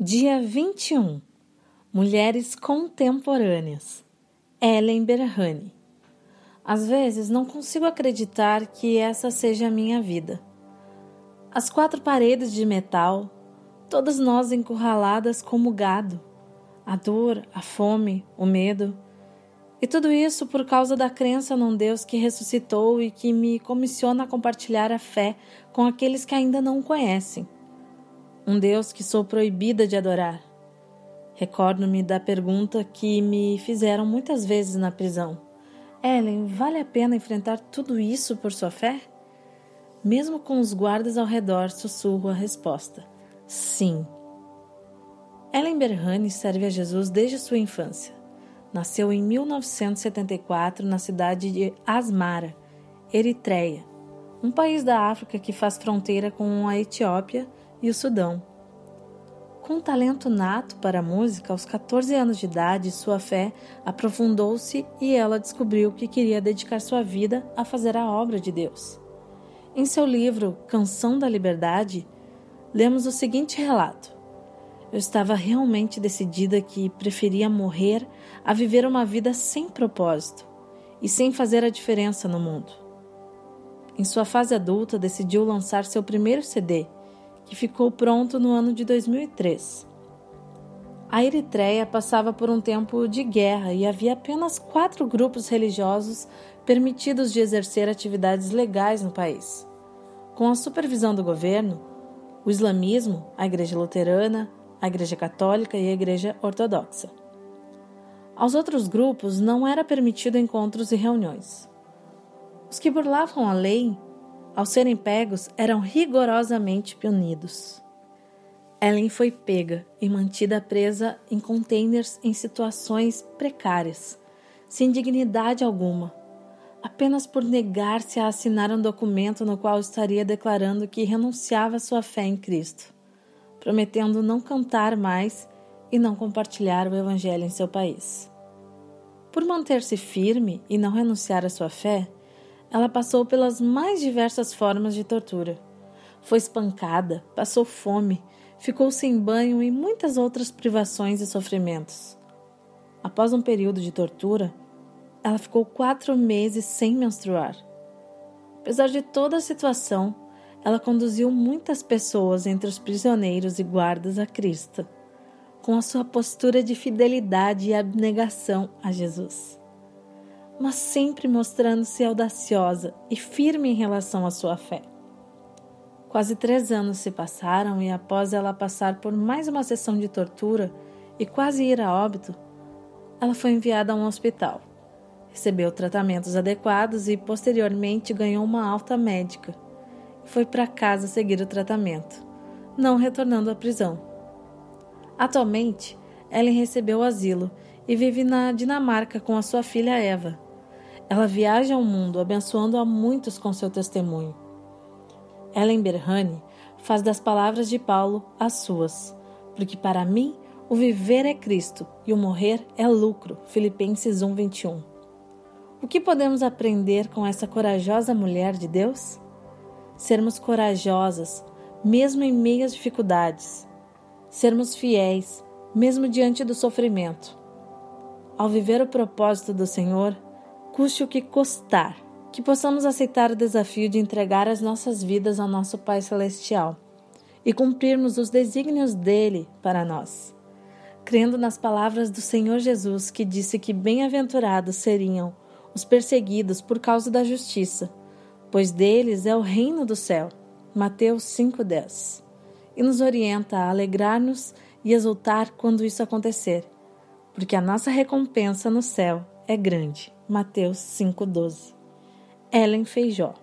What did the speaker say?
Dia 21 Mulheres Contemporâneas Ellen Berhane Às vezes não consigo acreditar que essa seja a minha vida. As quatro paredes de metal, todas nós encurraladas como gado, a dor, a fome, o medo. E tudo isso por causa da crença num Deus que ressuscitou e que me comissiona a compartilhar a fé com aqueles que ainda não conhecem um Deus que sou proibida de adorar. Recordo-me da pergunta que me fizeram muitas vezes na prisão: Ellen, vale a pena enfrentar tudo isso por sua fé? Mesmo com os guardas ao redor, sussurro a resposta: sim. Ellen Berhane serve a Jesus desde sua infância. Nasceu em 1974 na cidade de Asmara, Eritreia, um país da África que faz fronteira com a Etiópia e o Sudão. Com talento nato para a música, aos 14 anos de idade, sua fé aprofundou-se e ela descobriu que queria dedicar sua vida a fazer a obra de Deus. Em seu livro Canção da Liberdade, lemos o seguinte relato: Eu estava realmente decidida que preferia morrer a viver uma vida sem propósito e sem fazer a diferença no mundo. Em sua fase adulta, decidiu lançar seu primeiro CD que ficou pronto no ano de 2003. A Eritreia passava por um tempo de guerra e havia apenas quatro grupos religiosos permitidos de exercer atividades legais no país. Com a supervisão do governo, o islamismo, a Igreja Luterana, a Igreja Católica e a Igreja Ortodoxa. Aos outros grupos não era permitido encontros e reuniões. Os que burlavam a lei ao serem pegos, eram rigorosamente punidos. Ellen foi pega e mantida presa em containers em situações precárias, sem dignidade alguma, apenas por negar-se a assinar um documento no qual estaria declarando que renunciava à sua fé em Cristo, prometendo não cantar mais e não compartilhar o Evangelho em seu país. Por manter-se firme e não renunciar à sua fé, ela passou pelas mais diversas formas de tortura. Foi espancada, passou fome, ficou sem banho e muitas outras privações e sofrimentos. Após um período de tortura, ela ficou quatro meses sem menstruar. Apesar de toda a situação, ela conduziu muitas pessoas entre os prisioneiros e guardas a Cristo, com a sua postura de fidelidade e abnegação a Jesus mas sempre mostrando-se audaciosa e firme em relação à sua fé. Quase três anos se passaram e, após ela passar por mais uma sessão de tortura e quase ir a óbito, ela foi enviada a um hospital. Recebeu tratamentos adequados e, posteriormente, ganhou uma alta médica foi para casa seguir o tratamento, não retornando à prisão. Atualmente, Ellen recebeu asilo e vive na Dinamarca com a sua filha Eva ela viaja ao mundo abençoando a muitos com seu testemunho. Ellen Berhane faz das palavras de Paulo as suas, porque para mim o viver é Cristo e o morrer é lucro. Filipenses 1:21. O que podemos aprender com essa corajosa mulher de Deus? Sermos corajosas, mesmo em meio às dificuldades. Sermos fiéis, mesmo diante do sofrimento. Ao viver o propósito do Senhor, custe o que custar, que possamos aceitar o desafio de entregar as nossas vidas ao nosso Pai Celestial e cumprirmos os desígnios dele para nós. Crendo nas palavras do Senhor Jesus, que disse que bem-aventurados seriam os perseguidos por causa da justiça, pois deles é o reino do céu. Mateus 5:10. E nos orienta a alegrar-nos e exultar quando isso acontecer, porque a nossa recompensa no céu é grande. Mateus 5,12. Ellen Feijó